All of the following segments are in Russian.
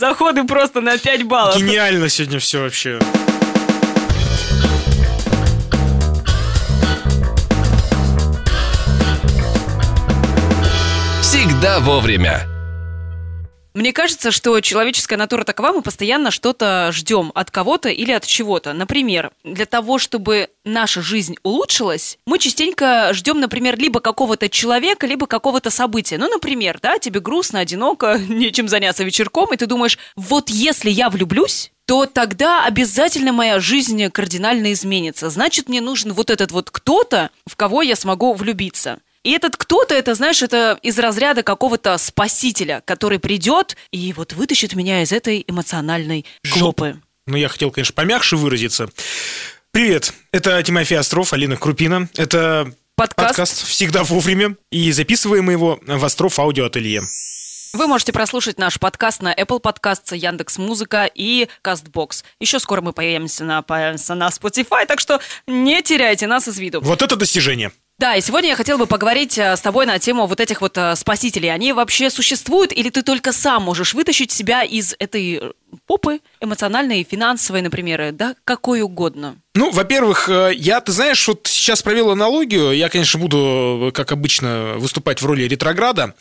Заходы просто на 5 баллов. Гениально сегодня все вообще. Всегда вовремя. Мне кажется, что человеческая натура такова, мы постоянно что-то ждем от кого-то или от чего-то. Например, для того, чтобы наша жизнь улучшилась, мы частенько ждем, например, либо какого-то человека, либо какого-то события. Ну, например, да, тебе грустно, одиноко, нечем заняться вечерком, и ты думаешь, вот если я влюблюсь, то тогда обязательно моя жизнь кардинально изменится. Значит, мне нужен вот этот вот кто-то, в кого я смогу влюбиться. И этот кто-то, это, знаешь, это из разряда какого-то спасителя, который придет и вот вытащит меня из этой эмоциональной жопы. Ну, я хотел, конечно, помягче выразиться. Привет, это Тимофей Остров, Алина Крупина. Это Подкаст. подкаст «Всегда вовремя». И записываем мы его в Остров Аудиоателье. Вы можете прослушать наш подкаст на Apple Podcasts, Яндекс Музыка и Castbox. Еще скоро мы появимся на, появимся на Spotify, так что не теряйте нас из виду. Вот это достижение. Да, и сегодня я хотела бы поговорить э, с тобой на тему вот этих вот э, спасителей. Они вообще существуют или ты только сам можешь вытащить себя из этой э, попы эмоциональной, финансовой, например, да, какой угодно? Ну, во-первых, я, ты знаешь, вот сейчас провел аналогию. Я, конечно, буду, как обычно, выступать в роли ретрограда.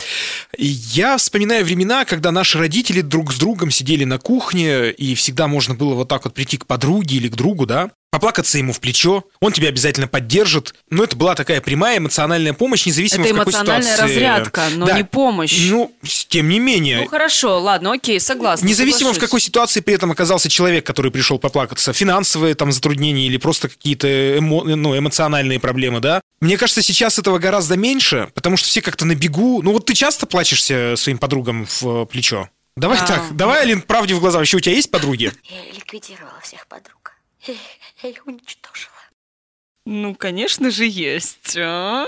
Я вспоминаю времена, когда наши родители друг с другом сидели на кухне, и всегда можно было вот так вот прийти к подруге или к другу, да, поплакаться ему в плечо, он тебя обязательно поддержит. Но это была такая прямая эмоциональная помощь, независимо Это в какой эмоциональная ситуации. разрядка, но Да. не помощь. Ну, тем не менее. Ну хорошо, ладно, окей, согласна. Независимо в соглашусь. какой ситуации при этом оказался человек, который пришел поплакаться, финансовые там затруднения или просто какие-то эмо- ну, эмоциональные проблемы, да. Мне кажется, сейчас этого гораздо меньше, потому что все как-то на бегу. Ну вот ты часто плачешься своим подругам в плечо? Давай А. так, давай, Алин, правде в глаза. Вообще у тебя есть подруги? Я ликвидировала всех подруг. Я их уничтожила. Ну, конечно же, есть. а.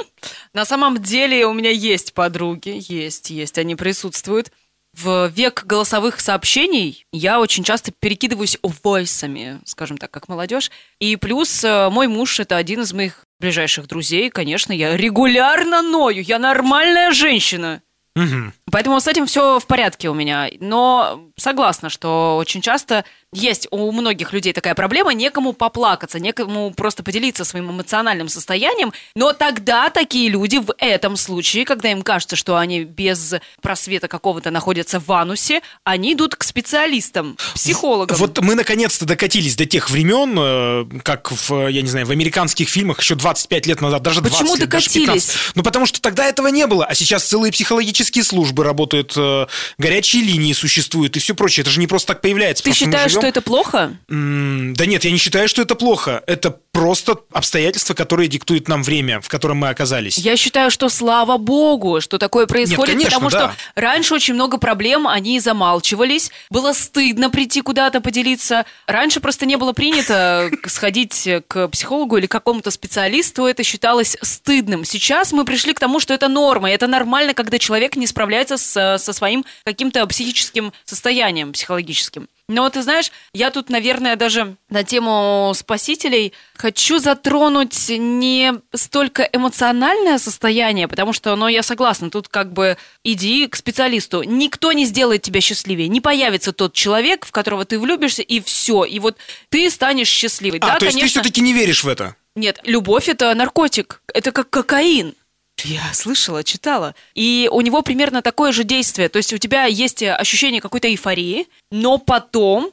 На самом деле у меня есть подруги, есть, есть, они присутствуют. В век голосовых сообщений я очень часто перекидываюсь войсами, скажем так, как молодежь. И плюс э, мой муж это один из моих ближайших друзей. Конечно, я регулярно ною, я нормальная женщина. Мгм. Поэтому с этим все в порядке у меня. Но согласна, что очень часто есть у многих людей такая проблема, некому поплакаться, некому просто поделиться своим эмоциональным состоянием. Но тогда такие люди в этом случае, когда им кажется, что они без просвета какого-то находятся в анусе, они идут к специалистам, психологам. Вот мы наконец-то докатились до тех времен, э, как в, я не знаю, в американских фильмах еще 25 лет назад, даже 20 Почему лет, даже докатились? 15. Ну, потому что тогда этого не было, а сейчас целые психологические службы работают, э, горячие линии существуют и все прочее. Это же не просто так появляется. Ты считаешь, живем- что это плохо? Да нет, я не считаю, что это плохо. Это просто обстоятельства, которые диктуют нам время, в котором мы оказались. Я считаю, что слава богу, что такое происходит, конечно, потому да. что раньше очень много проблем, они замалчивались, было стыдно прийти куда-то поделиться. Раньше просто не было принято сходить к психологу или какому-то специалисту, это считалось стыдным. Сейчас мы пришли к тому, что это норма, это нормально, когда человек не справляется с- со своим каким-то психическим состоянием, психологическим. Но ты знаешь, я тут, наверное, даже на тему спасителей хочу затронуть не столько эмоциональное состояние, потому что, ну, я согласна, тут как бы иди к специалисту. Никто не сделает тебя счастливее. Не появится тот человек, в которого ты влюбишься, и все. И вот ты станешь счастливой. А, да, то есть ты конечно. все-таки не веришь в это? Нет, любовь это наркотик. Это как кокаин. Я слышала, читала. И у него примерно такое же действие. То есть у тебя есть ощущение какой-то эйфории, но потом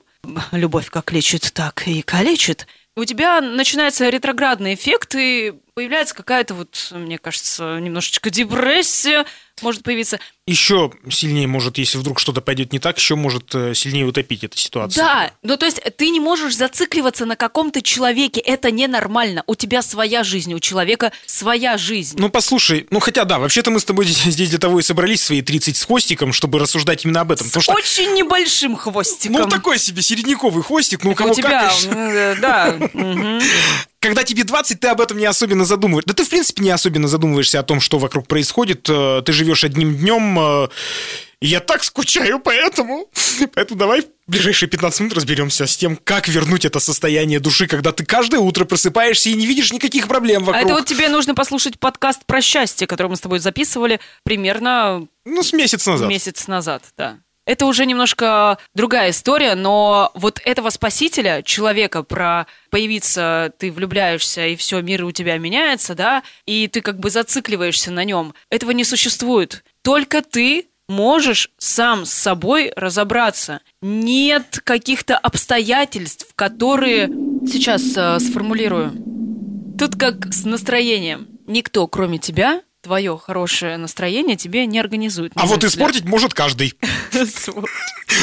любовь как лечит, так и калечит. У тебя начинается ретроградный эффект, и появляется какая-то вот, мне кажется, немножечко депрессия может появиться. Еще сильнее может, если вдруг что-то пойдет не так, еще может э, сильнее утопить эта ситуация. Да, ну то есть ты не можешь зацикливаться на каком-то человеке, это ненормально. У тебя своя жизнь, у человека своя жизнь. Ну, послушай, ну хотя да, вообще-то мы с тобой здесь для того и собрались свои 30 с хвостиком, чтобы рассуждать именно об этом. Потому что, Очень небольшим хвостиком. ну, такой себе середняковый хвостик, ну, у кого у тебя, как, э, да. Когда тебе 20, ты об этом не особенно задумываешься. Да ты, в принципе, не особенно задумываешься о том, что вокруг происходит. Э, Ты живешь одним днем. э, Я так скучаю по этому. Поэтому давай в ближайшие 15 минут разберемся с тем, как вернуть это состояние души, когда ты каждое утро просыпаешься и не видишь никаких проблем А вокруг. это вот тебе нужно послушать подкаст про счастье, который мы с тобой записывали примерно Ну, с месяц назад. месяц назад, да. Это уже немножко другая история, но вот этого спасителя, человека, про появиться, ты влюбляешься, и все, мир у тебя меняется, да, и ты как бы зацикливаешься на нем, этого не существует. Только ты можешь сам с собой разобраться. Нет каких-то обстоятельств, которые... Сейчас э, сформулирую. Тут как с настроением. Никто, кроме тебя, твое хорошее настроение тебе не организует. А вот испортить может каждый.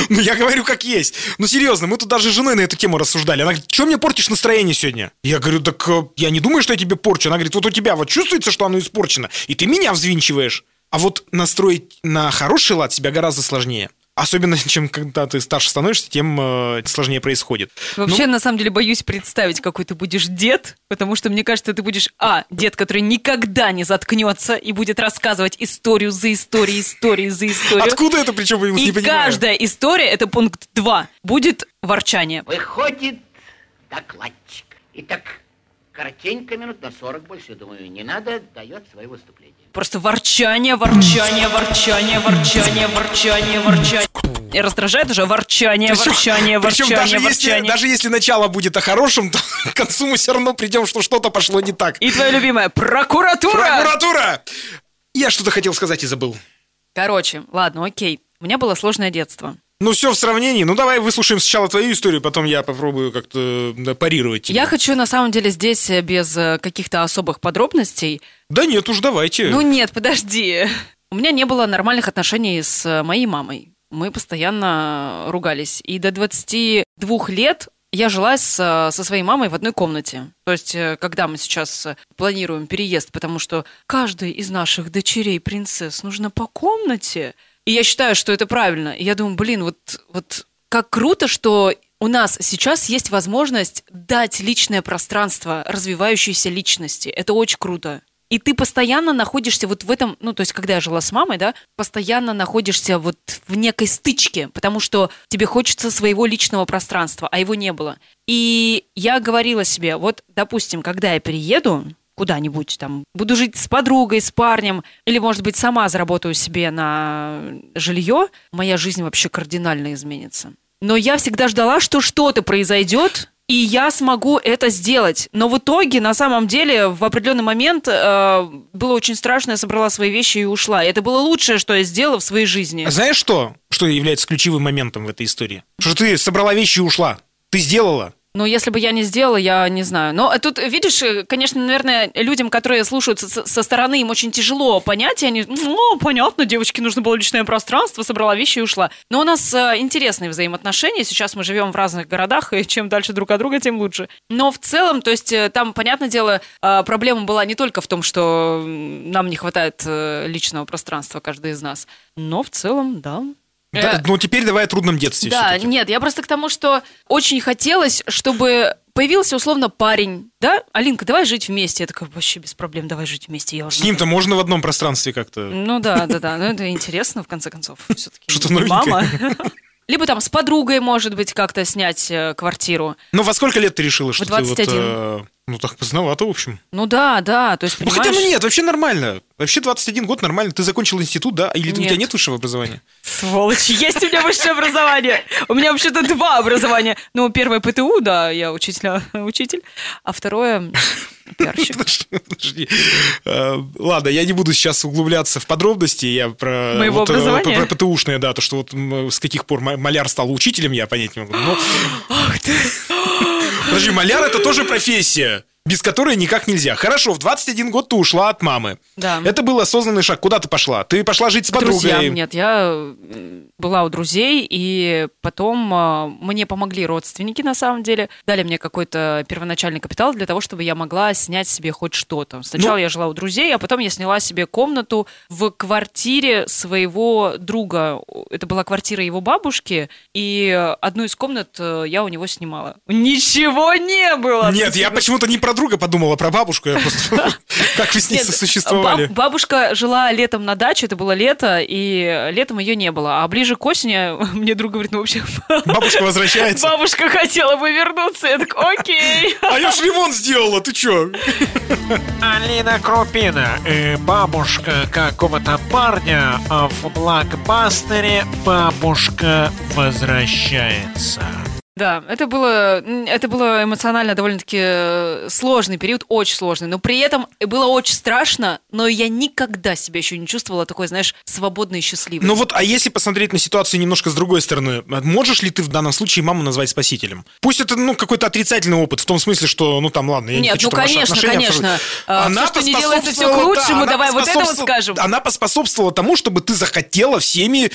Ну, я говорю, как есть. Ну, серьезно, мы тут даже с женой на эту тему рассуждали. Она говорит, что мне портишь настроение сегодня? Я говорю, так э, я не думаю, что я тебе порчу. Она говорит, вот у тебя вот чувствуется, что оно испорчено, и ты меня взвинчиваешь. А вот настроить на хороший лад себя гораздо сложнее. Особенно, чем когда ты старше становишься, тем э, сложнее происходит. Вообще, ну, на самом деле, боюсь представить, какой ты будешь дед, потому что, мне кажется, ты будешь, а, дед, который никогда не заткнется и будет рассказывать историю за историей, историю за историей. Откуда это, причем, я и не понимаю? каждая история, это пункт 2, будет ворчание. Выходит докладчик. Итак, коротенько, минут на 40 больше, думаю, не надо, дает свое выступление. Просто ворчание, ворчание, ворчание, ворчание, ворчание, ворчание. И раздражает уже ворчание, причем, ворчание, причем ворчание, даже ворчание. Если, даже если начало будет о хорошем, то к концу мы все равно придем, что что-то пошло не так. И твоя любимая прокуратура! Прокуратура! Я что-то хотел сказать и забыл. Короче, ладно, окей. У меня было сложное детство. Ну, все в сравнении. Ну, давай выслушаем сначала твою историю, потом я попробую как-то да, парировать тебя. Я хочу, на самом деле, здесь э, без э, каких-то особых подробностей. Да нет уж, давайте. Ну, нет, подожди. У меня не было нормальных отношений с э, моей мамой. Мы постоянно ругались. И до 22 лет я жила с, со своей мамой в одной комнате. То есть, когда мы сейчас планируем переезд, потому что каждой из наших дочерей принцесс нужно по комнате, и я считаю, что это правильно. И я думаю, блин, вот, вот как круто, что у нас сейчас есть возможность дать личное пространство развивающейся личности. Это очень круто. И ты постоянно находишься вот в этом, ну, то есть, когда я жила с мамой, да, постоянно находишься вот в некой стычке, потому что тебе хочется своего личного пространства, а его не было. И я говорила себе, вот, допустим, когда я перееду, куда-нибудь там, буду жить с подругой, с парнем, или, может быть, сама заработаю себе на жилье, моя жизнь вообще кардинально изменится. Но я всегда ждала, что что-то произойдет, и я смогу это сделать. Но в итоге, на самом деле, в определенный момент э, было очень страшно, я собрала свои вещи и ушла. Это было лучшее, что я сделала в своей жизни. А знаешь что? Что является ключевым моментом в этой истории? Что ты собрала вещи и ушла. Ты сделала. Ну, если бы я не сделала, я не знаю. Но тут, видишь, конечно, наверное, людям, которые слушают со стороны, им очень тяжело понять, и они, ну, понятно, девочке нужно было личное пространство, собрала вещи и ушла. Но у нас э, интересные взаимоотношения, сейчас мы живем в разных городах, и чем дальше друг от друга, тем лучше. Но в целом, то есть э, там, понятное дело, э, проблема была не только в том, что нам не хватает э, личного пространства, каждый из нас, но в целом, да, да, ну теперь давай о трудном детстве. Да, все-таки. нет, я просто к тому, что очень хотелось, чтобы появился условно парень, да? Алинка, давай жить вместе. Я такая, вообще без проблем, давай жить вместе. Я уже С ним-то можно в одном пространстве как-то. Ну да, да, да. Ну это интересно, в конце концов. Все-таки Что-то. Мама. Либо там с подругой, может быть, как-то снять э, квартиру. Ну, во сколько лет ты решила, что в 21. ты вот... Э, ну, так поздновато, в общем. Ну да, да, то есть, понимаешь... Ну, хотя, ну нет, вообще нормально. Вообще 21 год нормально. Ты закончил институт, да? Или нет. у тебя нет высшего образования? Сволочь, есть у меня высшее образование. У меня вообще-то два образования. Ну, первое ПТУ, да, я учитель, учитель. А второе пиарщик. Подожди. Э, ладно, я не буду сейчас углубляться в подробности. Я про... Моего вот, э, образования? Про ПТУшное, да, то, что вот с каких пор маляр стал учителем, я понять не могу. Но... Ах ты! Подожди, маляр это тоже профессия без которой никак нельзя. Хорошо, в 21 год ты ушла от мамы. Да. Это был осознанный шаг. Куда ты пошла? Ты пошла жить с К подругой? Друзьям. Нет, я была у друзей, и потом э, мне помогли родственники, на самом деле. Дали мне какой-то первоначальный капитал для того, чтобы я могла снять себе хоть что-то. Сначала ну... я жила у друзей, а потом я сняла себе комнату в квартире своего друга. Это была квартира его бабушки, и одну из комнат э, я у него снимала. Ничего не было! Нет, я почему-то не про друга подумала, про бабушку. Я просто... Как вы с ней существовали? Бабушка жила летом на даче, это было лето, и летом ее не было. А ближе ближе к осени мне друг говорит, ну вообще Бабушка возвращается. бабушка хотела бы вернуться. Я так, окей. А я ж ремонт сделала, ты чё? Алина Крупина, э, бабушка какого-то парня а в блокбастере «Бабушка возвращается». Да, это было, это было эмоционально довольно-таки э, сложный период, очень сложный, но при этом было очень страшно, но я никогда себя еще не чувствовала такой, знаешь, свободной и счастливой. Ну вот, а если посмотреть на ситуацию немножко с другой стороны, можешь ли ты в данном случае маму назвать спасителем? Пусть это, ну, какой-то отрицательный опыт, в том смысле, что, ну, там, ладно, я не Нет, хочу ну, конечно, конечно. А, всё, что не делается, всё к лучшему, она давай вот это вот скажем. Она поспособствовала тому, чтобы ты захотела всеми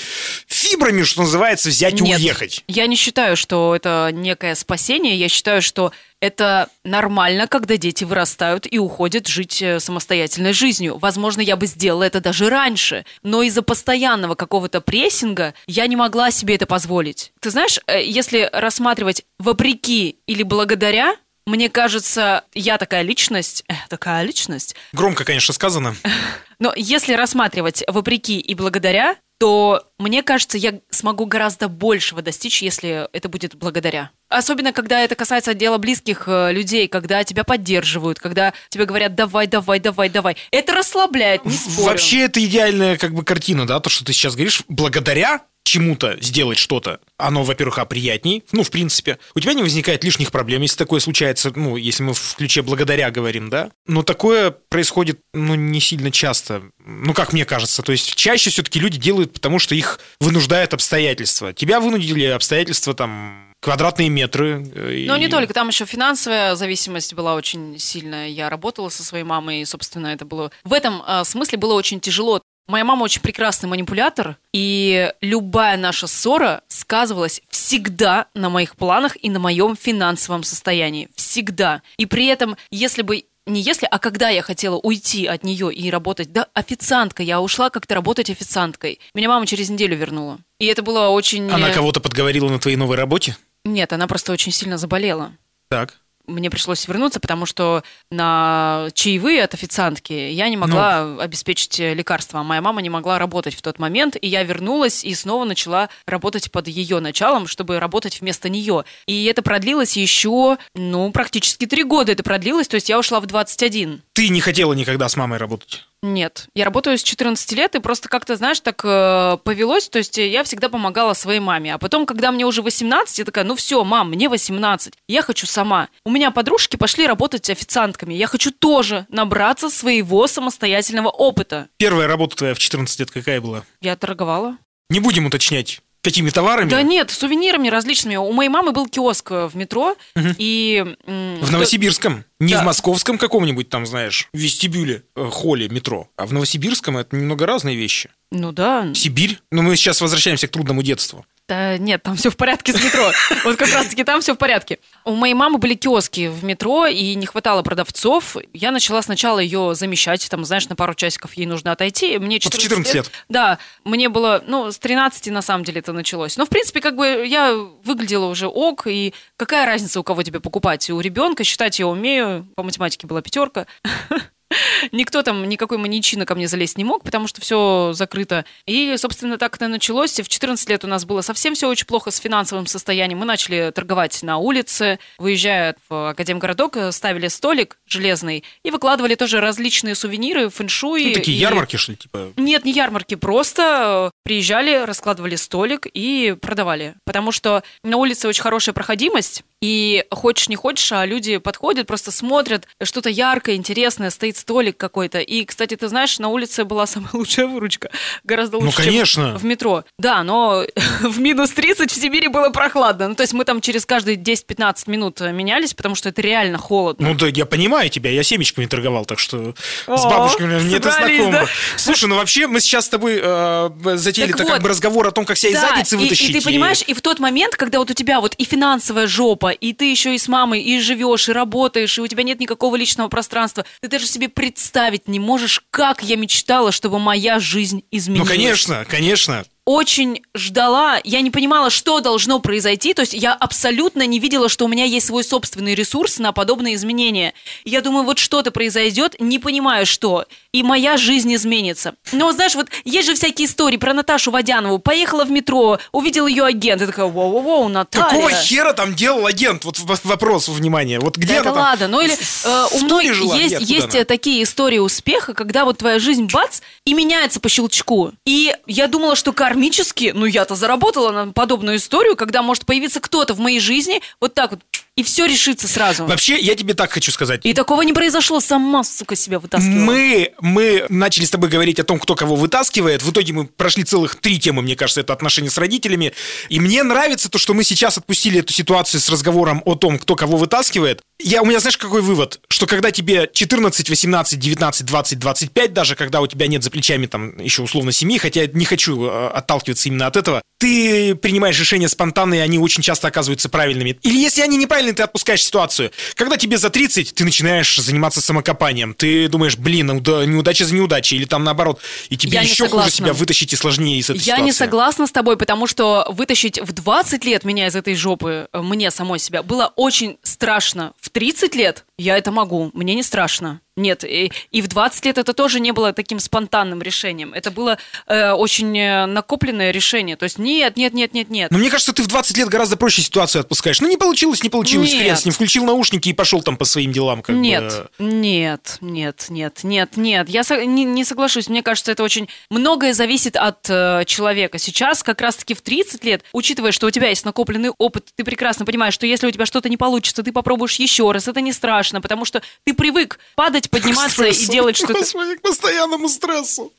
фибрами, что называется, взять и Нет, уехать. я не считаю, что это некое спасение. Я считаю, что это нормально, когда дети вырастают и уходят жить э, самостоятельной жизнью. Возможно, я бы сделала это даже раньше, но из-за постоянного какого-то прессинга я не могла себе это позволить. Ты знаешь, э, если рассматривать вопреки или благодаря, мне кажется, я такая личность, э, такая личность, Громко, конечно, сказано. но если рассматривать вопреки и благодаря, то мне кажется, я смогу гораздо большего достичь, если это будет благодаря. Особенно, когда это касается дела близких э, людей, когда тебя поддерживают, когда тебе говорят «давай, давай, давай, давай». Это расслабляет, не спорю. Вообще, это идеальная как бы картина, да, то, что ты сейчас говоришь, благодаря чему-то сделать что-то, оно, во-первых, а приятней, ну, в принципе. У тебя не возникает лишних проблем, если такое случается, ну, если мы в ключе благодаря говорим, да. Но такое происходит, ну, не сильно часто, ну, как мне кажется. То есть чаще все-таки люди делают, потому что их вынуждают обстоятельства. Тебя вынудили обстоятельства, там, квадратные метры. Но и- не только, там еще финансовая зависимость была очень сильная. Я работала со своей мамой, и, собственно, это было... В этом э, смысле было очень тяжело. Моя мама очень прекрасный манипулятор, и любая наша ссора сказывалась всегда на моих планах и на моем финансовом состоянии. Всегда. И при этом, если бы не если, а когда я хотела уйти от нее и работать, да, официанткой, я ушла как-то работать официанткой. Меня мама через неделю вернула. И это было очень... Она э, кого-то подговорила на твоей новой работе? Нет, она просто очень сильно заболела Так. Мне пришлось вернуться, потому что на чаевые от официантки я не могла Ну. обеспечить лекарства, моя мама не могла работать в тот момент, и я вернулась и снова начала работать под ее началом, чтобы работать вместо нее. И это продлилось еще, ну, практически три года это продлилось, то есть я ушла в 21. Ты не хотела никогда с мамой работать? Нет, я работаю с 14 лет, и просто как-то, знаешь, так э, повелось, то есть я всегда помогала своей маме. А потом, когда мне уже 18, я такая, ну все, мам, мне 18, я хочу сама. У меня подружки пошли работать официантками, я хочу тоже набраться своего самостоятельного опыта. Первая работа твоя в 14 лет какая была? Я торговала. Не будем уточнять, какими товарами. Да нет, сувенирами различными. У моей мамы был киоск э, в метро, и... м, В Новосибирском. Не Да. в московском каком-нибудь там, знаешь, вестибюле, э, холле метро. А в Новосибирском это немного разные вещи. Ну да, Сибирь. Но мы сейчас возвращаемся к трудному детству. Да нет, там все в порядке с метро. Вот как раз-таки там все в порядке. У моей мамы были киоски в метро, и не хватало продавцов. Я начала сначала ее замещать, там, знаешь, на пару часиков ей нужно отойти. Мне Вот в 14, 14 лет. Да, мне было, ну, с 13 на самом деле это началось. Но, в принципе, как бы я выглядела уже ок, и какая разница, у кого тебе покупать? У ребенка считать я умею, по математике была пятерка. Никто там, никакой маньячина ко мне залезть не мог, потому что все закрыто. И, собственно, так это началось. В 14 лет у нас было совсем все очень плохо с финансовым состоянием. Мы начали торговать на улице, выезжая в Академгородок, ставили столик железный и выкладывали тоже различные сувениры, фэншуй. Ну, такие и- ярмарки, что ли, типа. нет, не ярмарки, просто э, приезжали, раскладывали столик и продавали. Потому что на улице очень хорошая проходимость, и хочешь не хочешь, а люди подходят, просто смотрят, что-то яркое, интересное, стоит столик какой-то. И, кстати, ты знаешь, на улице была самая лучшая выручка. Гораздо Ну, лучше, чем конечно. в метро. Да, но в минус 30 в Сибири было прохладно. Ну, то есть мы там через каждые 10-15 минут менялись, потому что это реально холодно. Ну да, я понимаю тебя, я семечками торговал, так что с бабушками мне это знакомо. да? Слушай, ну вообще мы сейчас с тобой э, затеяли Так как бы разговор о том, как себя из задницы и- вытащить. И, ты понимаешь, и в тот момент, когда вот у тебя вот и финансовая жопа, и ты еще и с мамой, и живешь, и работаешь, и у тебя нет никакого личного пространства, ты даже себе представить не можешь, как я мечтала, чтобы моя жизнь Ну, изменилась. конечно, конечно. Очень ждала, я не понимала, что должно произойти, то есть я абсолютно не видела, что у меня есть свой собственный ресурс на подобные изменения. Я думаю, вот что-то произойдет, не понимаю, что. И моя жизнь изменится. Но, знаешь, вот есть же всякие истории про Наташу Водянову. Поехала в метро, увидел ее агент, и такая, воу-воу-воу, Наталья. Какого хера там делал агент? Вот вопрос, внимание. Вот где Да она это там? ладно, ну или э, у многих есть, Нет, есть она? такие истории успеха, когда вот твоя жизнь бац и меняется по щелчку. И я думала, что кармически, ну я-то заработала на подобную историю, когда может появиться кто-то в моей жизни вот так вот, и все решится сразу. Вообще, я тебе так хочу сказать. И такого не произошло, сама, сука, себя вытаскивала. Мы, мы начали с тобой говорить о том, кто кого вытаскивает. В итоге мы прошли целых три темы, мне кажется, это отношения с родителями. И мне нравится то, что мы сейчас отпустили эту ситуацию с разговором о том, кто кого вытаскивает. Я, у меня, знаешь, какой вывод? Что когда тебе 14, 18, 19, 20, 25 даже, когда у тебя нет за плечами там еще условно семьи, хотя я не хочу э, отталкиваться именно от этого, ты принимаешь решения спонтанные, они очень часто оказываются правильными. Или если они неправильные, ты отпускаешь ситуацию. Когда тебе за 30, ты начинаешь заниматься самокопанием. Ты думаешь, блин, уда- неудача за неудачей. Или там наоборот. И тебе Я еще хуже себя вытащить и сложнее из этой Я ситуации. не согласна с тобой, потому что вытащить в 20 лет меня из этой жопы, э, мне самой себя, было очень страшно. В 30 лет я это могу, мне не страшно. Нет, и, и в 20 лет это тоже не было таким спонтанным решением. Это было э, очень э, накопленное решение. То есть нет, нет, нет, нет, нет. Но мне кажется, ты в 20 лет гораздо проще ситуацию отпускаешь. Ну, не получилось, не получилось. Нет. Хрен с ним. Включил наушники и пошел там по своим делам. Как Нет, бы. нет, нет, нет, нет, нет. Я со- не, не соглашусь. Мне кажется, это очень многое зависит от э, человека. Сейчас, как раз-таки в 30 лет, учитывая, что у тебя есть накопленный опыт, ты прекрасно понимаешь, что если у тебя что-то не получится, ты попробуешь еще раз. Это не страшно, потому что ты привык падать, подниматься и Стрессу. делать что-то. Господи, к постоянному стрессу.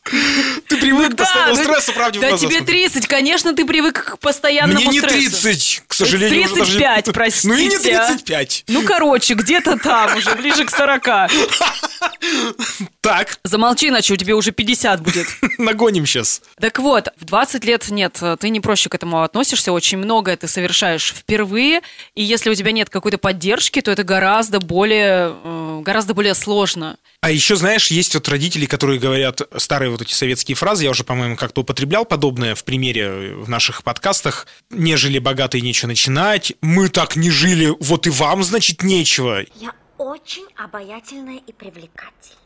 Ты привык к Да, постоянному да, стрессу, правде в да тебе смотреть. 30, конечно, ты привык к постоянному Мне не стрессу. 30, к сожалению. уже даже- 35, простите. Ну и не а. 35. Ну, короче, где-то там уже, ближе к 40. Так, Замолчи, иначе у тебя уже 50 будет. нагоним сейчас. Так вот, в 20 лет нет, ты не проще к этому относишься, очень многое ты совершаешь впервые, и если у тебя нет какой-то поддержки, то это гораздо более, э, гораздо более сложно. А еще, знаешь, есть вот родители, которые говорят старые вот эти советские фразы, я уже, по-моему, как-то употреблял подобное в примере в наших подкастах. «Не жили богатые, нечего начинать», «Мы так не жили, вот и вам, значит, нечего». Я очень обаятельная и привлекательная.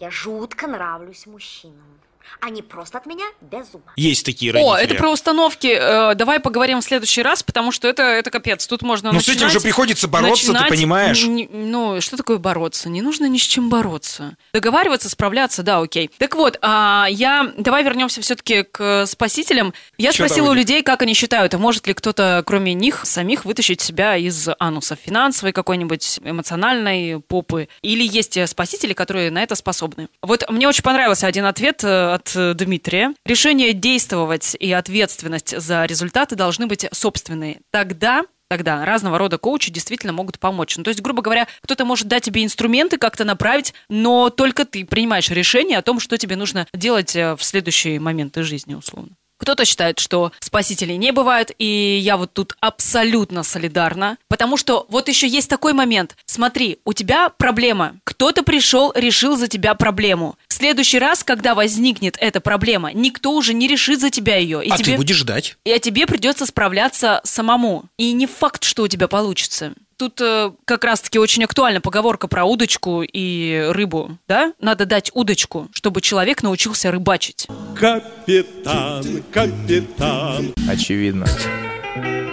Я жутко нравлюсь мужчинам. Они просто от меня без ума. Есть такие родители. О, это про установки. Э, давай поговорим в следующий раз, потому что это, это капец. Тут можно Ну, с этим же приходится бороться, ты начинать- понимаешь? Н- ну, что такое бороться? Не нужно ни с чем бороться. Договариваться, справляться, да, окей. Так вот, а, я... Давай вернемся все-таки к спасителям. Я Чё спросила у людей, как они считают, а может ли кто-то, кроме них, самих вытащить себя из ануса финансовой какой-нибудь, эмоциональной попы. Или есть спасители, которые на это способны. Вот мне очень понравился один ответ э, от э, Дмитрия. Решение действовать и ответственность за результаты должны быть собственные. Тогда Тогда разного рода коучи действительно могут помочь. Ну, то есть, грубо говоря, кто-то может дать тебе инструменты, как-то направить, но только ты принимаешь решение о том, что тебе нужно делать э, в следующие моменты жизни, условно. Кто-то считает, что спасителей не бывает, и я вот тут абсолютно солидарна, потому что вот еще есть такой момент. Смотри, у тебя проблема. Кто-то пришел, решил за тебя проблему. В следующий раз, когда возникнет эта проблема, никто уже не решит за тебя ее. И а тебе... ты будешь ждать. И а тебе придется справляться самому. И не факт, что у тебя получится. Тут э, как раз-таки очень актуальна поговорка про удочку и рыбу, да? Надо дать удочку, чтобы человек научился рыбачить. Капитан, капитан. Очевидно.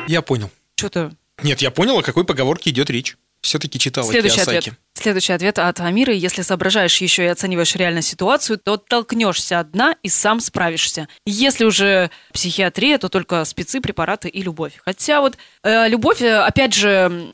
Я понял. Что-то... Нет, я понял, о какой поговорке идет речь. Все-таки читал Следующий Киосаки. ответ. Следующий ответ от Амиры. Если соображаешь еще и оцениваешь реально ситуацию, то толкнешься одна и сам справишься. Если уже психиатрия, то только спецы, препараты и любовь. Хотя вот э, любовь, э, опять же,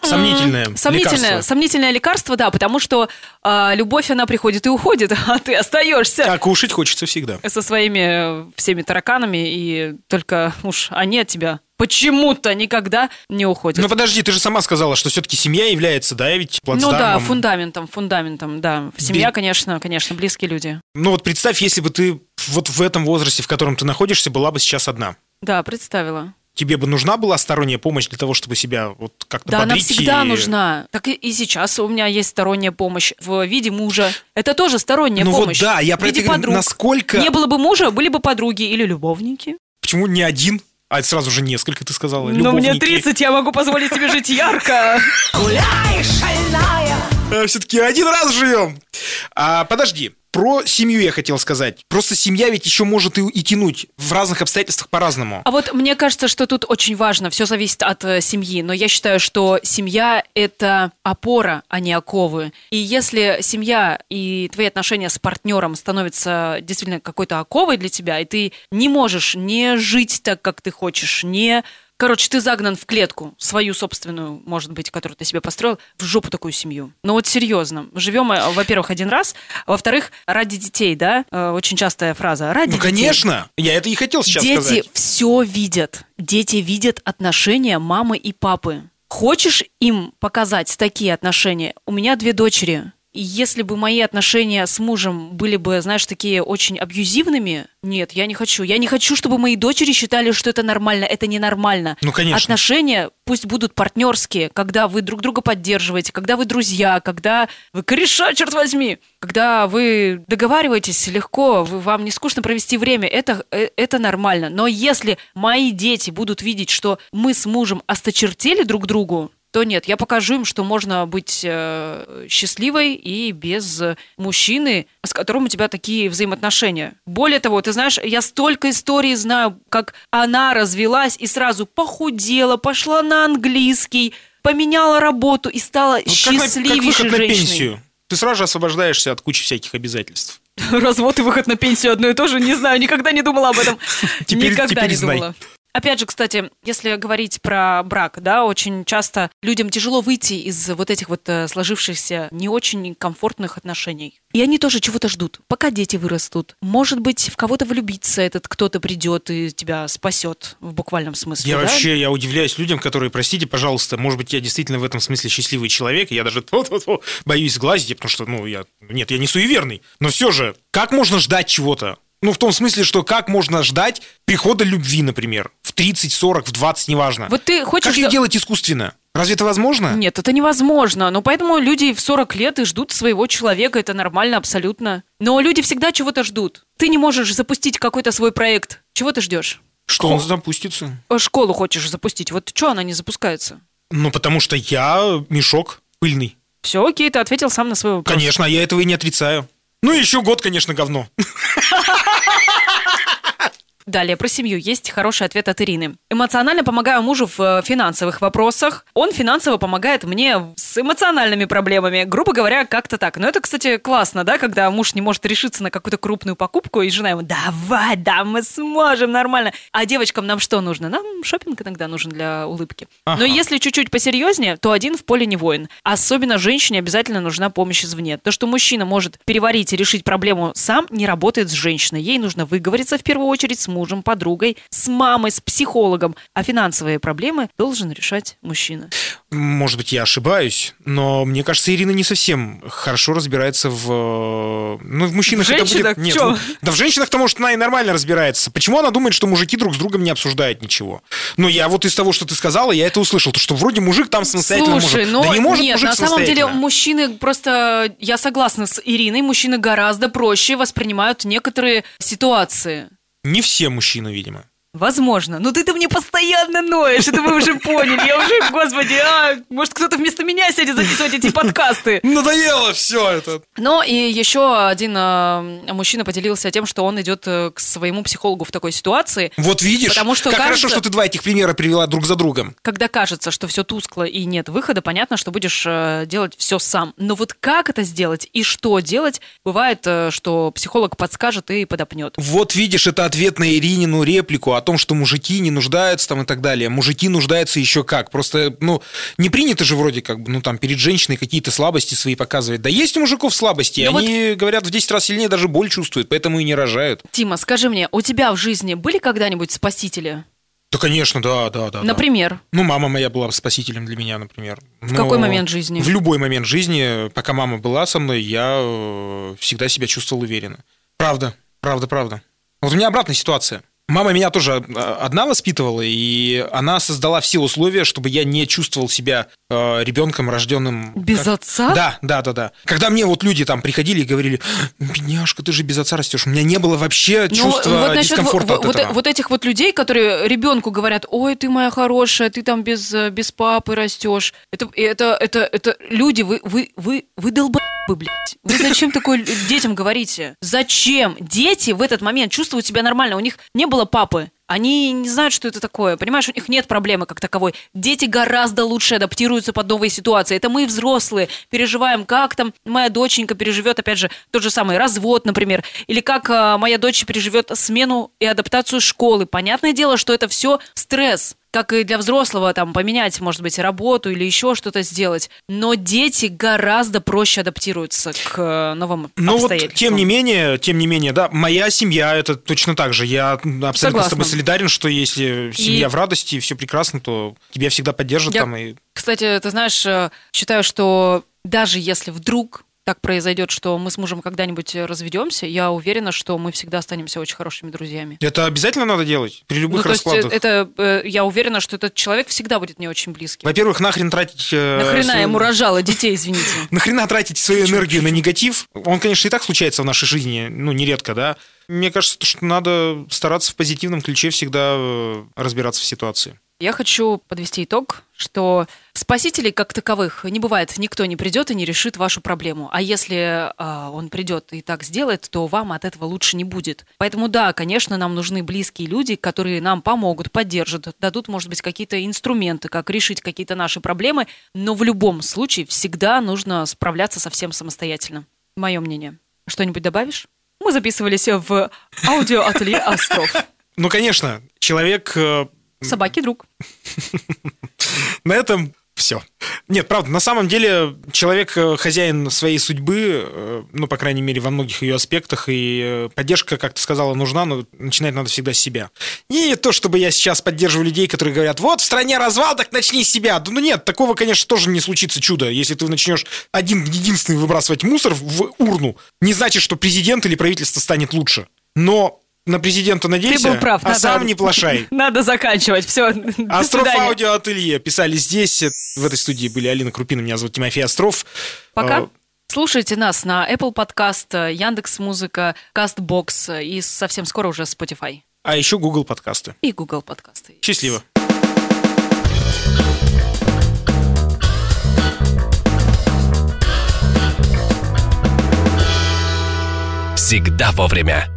Сомнительное Сомнительное, лекарство. сомнительное лекарство, да, потому что а, любовь, она приходит и уходит, а ты остаешься А кушать хочется всегда. со своими э, всеми тараканами, и только уж они от тебя почему-то никогда не уходят. Ну подожди, ты же сама сказала, что все-таки семья является, да, ведь Ну да, плацдармом. фундаментом, фундаментом, да. Семья, Би- конечно, конечно, близкие люди. Ну вот представь, если бы ты вот в этом возрасте, в котором ты находишься, была бы сейчас одна. Да, представила. Тебе бы нужна была сторонняя помощь для того, чтобы себя вот как-то Да, она всегда и- нужна. Так и, и сейчас у меня есть сторонняя помощь в виде мужа. Это тоже сторонняя Ну вот помощь. да, я про это говорю, насколько- Не было бы мужа, были бы подруги или любовники. Почему не один? А сразу же несколько, ты сказала. Но мне любовники. 30, я могу позволить себе жить ярко. Гуляй, шальная, Все-таки один раз живем. А, подожди. Про семью я хотел сказать. Просто семья ведь еще может и, и тянуть в разных обстоятельствах по-разному. А вот мне кажется, что тут очень важно, все зависит от э, семьи, но я считаю, что семья – это опора, а не оковы. И если семья и твои отношения с партнером становятся действительно какой-то оковой для тебя, и ты не можешь не жить так, как ты хочешь, не Короче, ты загнан в клетку, свою собственную, может быть, которую ты себе построил, в жопу такую семью. Ну вот серьезно. Живем, э, во-первых, один раз, а во-вторых, ради детей, да? Э, Очень частая фраза. Ради Ну, детей. конечно. Я это и хотел сейчас Дети сказать. все видят. Дети видят отношения мамы и папы. Хочешь им показать такие отношения? У меня две дочери. Если бы мои отношения с мужем были бы, знаешь, такие очень абьюзивными, нет, я не хочу. Я не хочу, чтобы мои дочери считали, что это нормально. Это ненормально. Ну, конечно. Отношения пусть будут партнерские, когда вы друг друга поддерживаете, когда вы друзья, когда вы кореша, черт возьми, когда вы договариваетесь легко, вы, вам не скучно провести время, это, э, это нормально. Но если мои дети будут видеть, что мы с мужем осточертели друг другу, то нет, я покажу им, что можно быть э, счастливой и без мужчины, с которым у тебя такие взаимоотношения. Более того, ты знаешь, я столько историй знаю, как она развелась и сразу похудела, пошла на английский, поменяла работу и стала Вот как, на- как счастливейшей выход на женщиной. пенсию. Ты сразу же освобождаешься от кучи всяких обязательств. Развод и выход на пенсию одно и то же, не знаю, никогда не думала об этом. Теперь- никогда теперь не знай. думала. Опять же, кстати, если говорить про брак, да, очень часто людям тяжело выйти из вот этих вот э, сложившихся не очень комфортных отношений. И они тоже чего-то ждут, пока дети вырастут. Может быть, в кого-то влюбиться этот кто-то придет и тебя спасет в буквальном смысле. Я да? вообще, я удивляюсь людям, которые, простите, пожалуйста, может быть, я действительно в этом смысле счастливый человек, и я даже боюсь сглазить, потому что, ну, я, нет, я не суеверный. Но все же, как можно ждать чего-то? Ну, в том смысле, что как можно ждать прихода любви, например, в 30, 40, в 20, неважно. Вот ты хочешь... как ее делать искусственно? Разве это возможно? Нет, это невозможно. Но поэтому люди в 40 лет и ждут своего человека. Это нормально абсолютно. Но люди всегда чего-то ждут. Ты не можешь запустить какой-то свой проект. Чего ты ждешь? Что он запустится? Э, Школу хочешь запустить. Вот что она не запускается? Ну, потому что я мешок пыльный. Все, окей, ты ответил сам на свой вопрос. Конечно, я этого и не отрицаю. Ну, и еще год, конечно, говно. Далее, про семью. Есть хороший ответ от Ирины. Эмоционально помогаю мужу в э, финансовых вопросах. Он финансово помогает мне с эмоциональными проблемами. Грубо говоря, как-то так. Но это, кстати, классно, да, когда муж не может решиться на какую-то крупную покупку, и жена ему, давай, да, мы сможем, нормально. А девочкам нам что нужно? Нам шопинг иногда нужен для улыбки. Ага. Но если чуть-чуть посерьезнее, то один в поле не воин. Особенно женщине обязательно нужна помощь извне. То, что мужчина может переварить и решить проблему сам, не работает с женщиной. Ей нужно выговориться в первую очередь с мужем, подругой, с мамой, с психологом. А финансовые проблемы должен решать мужчина. Может быть, я ошибаюсь, но мне кажется, Ирина не совсем хорошо разбирается в... э, Ну, в мужчинах В это будет... Нет, ну, да в женщинах-то, может, она и нормально разбирается. Почему она думает, что мужики друг с другом не обсуждают ничего? Ну, я вот из того, что ты сказала, я это услышал, то, что вроде мужик там самостоятельно Слушай, может. ну да не может нет, мужик на самом деле мужчины просто, я согласна с Ириной, мужчины гораздо проще воспринимают некоторые ситуации. Не все мужчины, видимо. Возможно. Но ты-то мне постоянно ноешь, это вы уже поняли. Я уже, господи, а, может, кто-то вместо меня сядет записывать эти подкасты. Надоело все это. Но и еще один э, мужчина поделился тем, что он идет э, к своему психологу в такой ситуации, Вот видишь, Потому что как кажется- хорошо, что ты два этих примера привела друг за другом. когда кажется, что все тускло и нет выхода, понятно, что будешь э, делать все сам. Но вот как это сделать и что делать, бывает, э, что психолог подскажет и подопнет. Вот видишь, это ответ на Иринину реплику о том, что мужики не нуждаются там и так далее. Мужики нуждаются еще как. Просто, ну, не принято же вроде как бы, ну, там, перед женщиной какие-то слабости свои показывать. Да есть у мужиков слабости, Ну вот- они, говорят, в 10 раз сильнее даже боль чувствуют, поэтому и не рожают. Тима, скажи мне, у тебя в жизни были когда-нибудь спасители? Да, конечно, да, да, да. да. Например? Ну, мама моя была спасителем для меня, например. В какой момент жизни? В любой момент жизни, пока мама была со мной, я э, всегда себя чувствовал уверенно. Правда, правда, правда. Вот у меня обратная ситуация. Мама меня тоже э, одна воспитывала, и она создала все условия, чтобы я не чувствовал себя э, ребенком, рожденным... Без как- отца? Да, да, да, да. Когда мне вот люди там приходили и говорили, бедняжка, ты же без отца растешь. У меня не было вообще Ну, чувства вот насчет дискомфорта вот, от этого. вот этих вот людей, которые ребенку говорят, ой, ты моя хорошая, ты там без, э, без папы растешь. Это, это, это, это люди, вы, вы, вы, вы долбоебы, блядь. Вы зачем такое детям говорите? Зачем? Дети в этот момент чувствуют себя нормально, у них не было папы. Они не знают, что это такое. Понимаешь, у них нет проблемы как таковой. Дети гораздо лучше адаптируются под новые ситуации. Это мы, взрослые, переживаем, как там моя доченька переживет, опять же, тот же самый развод, например, или как а, моя дочь переживет смену и адаптацию школы. Понятное дело, что это все стресс. Как и для взрослого, там, поменять, может быть, работу или еще что-то сделать. Но дети гораздо проще адаптируются к э, новым Ну вот, обстоятельствам. тем не менее, тем не менее, да, моя семья это точно так же. Я абсолютно с Согласна. тобой солидарен, что если семья И- в радости, все прекрасно, то тебя всегда поддержат Я- там и Кстати, ты знаешь, э, считаю, что даже если вдруг так произойдет, что мы с мужем когда-нибудь э, разведемся, я уверена, что мы всегда останемся очень хорошими друзьями. это обязательно надо делать при любых ну, то есть э, раскладах. это, э, я уверена, что этот человек всегда будет мне очень близким. Во-первых, нахрен тратить... э, Нахрена свою- ему рожала детей, извините. Нахрена тратить свою энергию на негатив? Он, конечно, и так случается в нашей жизни, ну, нередко, да. Мне кажется, что надо стараться в позитивном ключе всегда разбираться в ситуации. Я хочу подвести итог, что спасителей как таковых не бывает. Никто не придет и не решит вашу проблему. А если а, он придет и так сделает, то вам от этого лучше не будет. Поэтому да, конечно, нам нужны близкие люди, которые нам помогут, поддержат, дадут, может быть, какие-то инструменты, как решить какие-то наши проблемы. Но в любом случае всегда нужно справляться со всем самостоятельно. Мое мнение. Что-нибудь добавишь? Мы записывались в аудиоателье «Остров». Ну, конечно, человек э, Собаки друг. На этом все. Нет, правда, на самом деле человек э, хозяин своей судьбы, э, ну, по крайней мере, во многих ее аспектах, и э, поддержка, как ты сказала, нужна, но начинать надо всегда с себя. Не то, чтобы я сейчас поддерживаю людей, которые говорят, вот в стране развал, так начни с себя. Ну нет, такого, конечно, тоже не случится чудо. Если ты начнешь один единственный выбрасывать мусор в урну, не значит, что президент или правительство станет лучше. Но на президента надейся, Ты был прав. а надо- сам не плашай. Надо заканчивать. Все. Остров Аудио Ателье писали здесь. В этой студии были Алина Крупина, меня зовут Тимофей Остров. Пока. Э, Слушайте нас на Apple Podcast, Яндекс Музыка, Castbox и совсем скоро уже Spotify А еще Google подкасты. и Google подкасты. Счастливо. Всегда вовремя.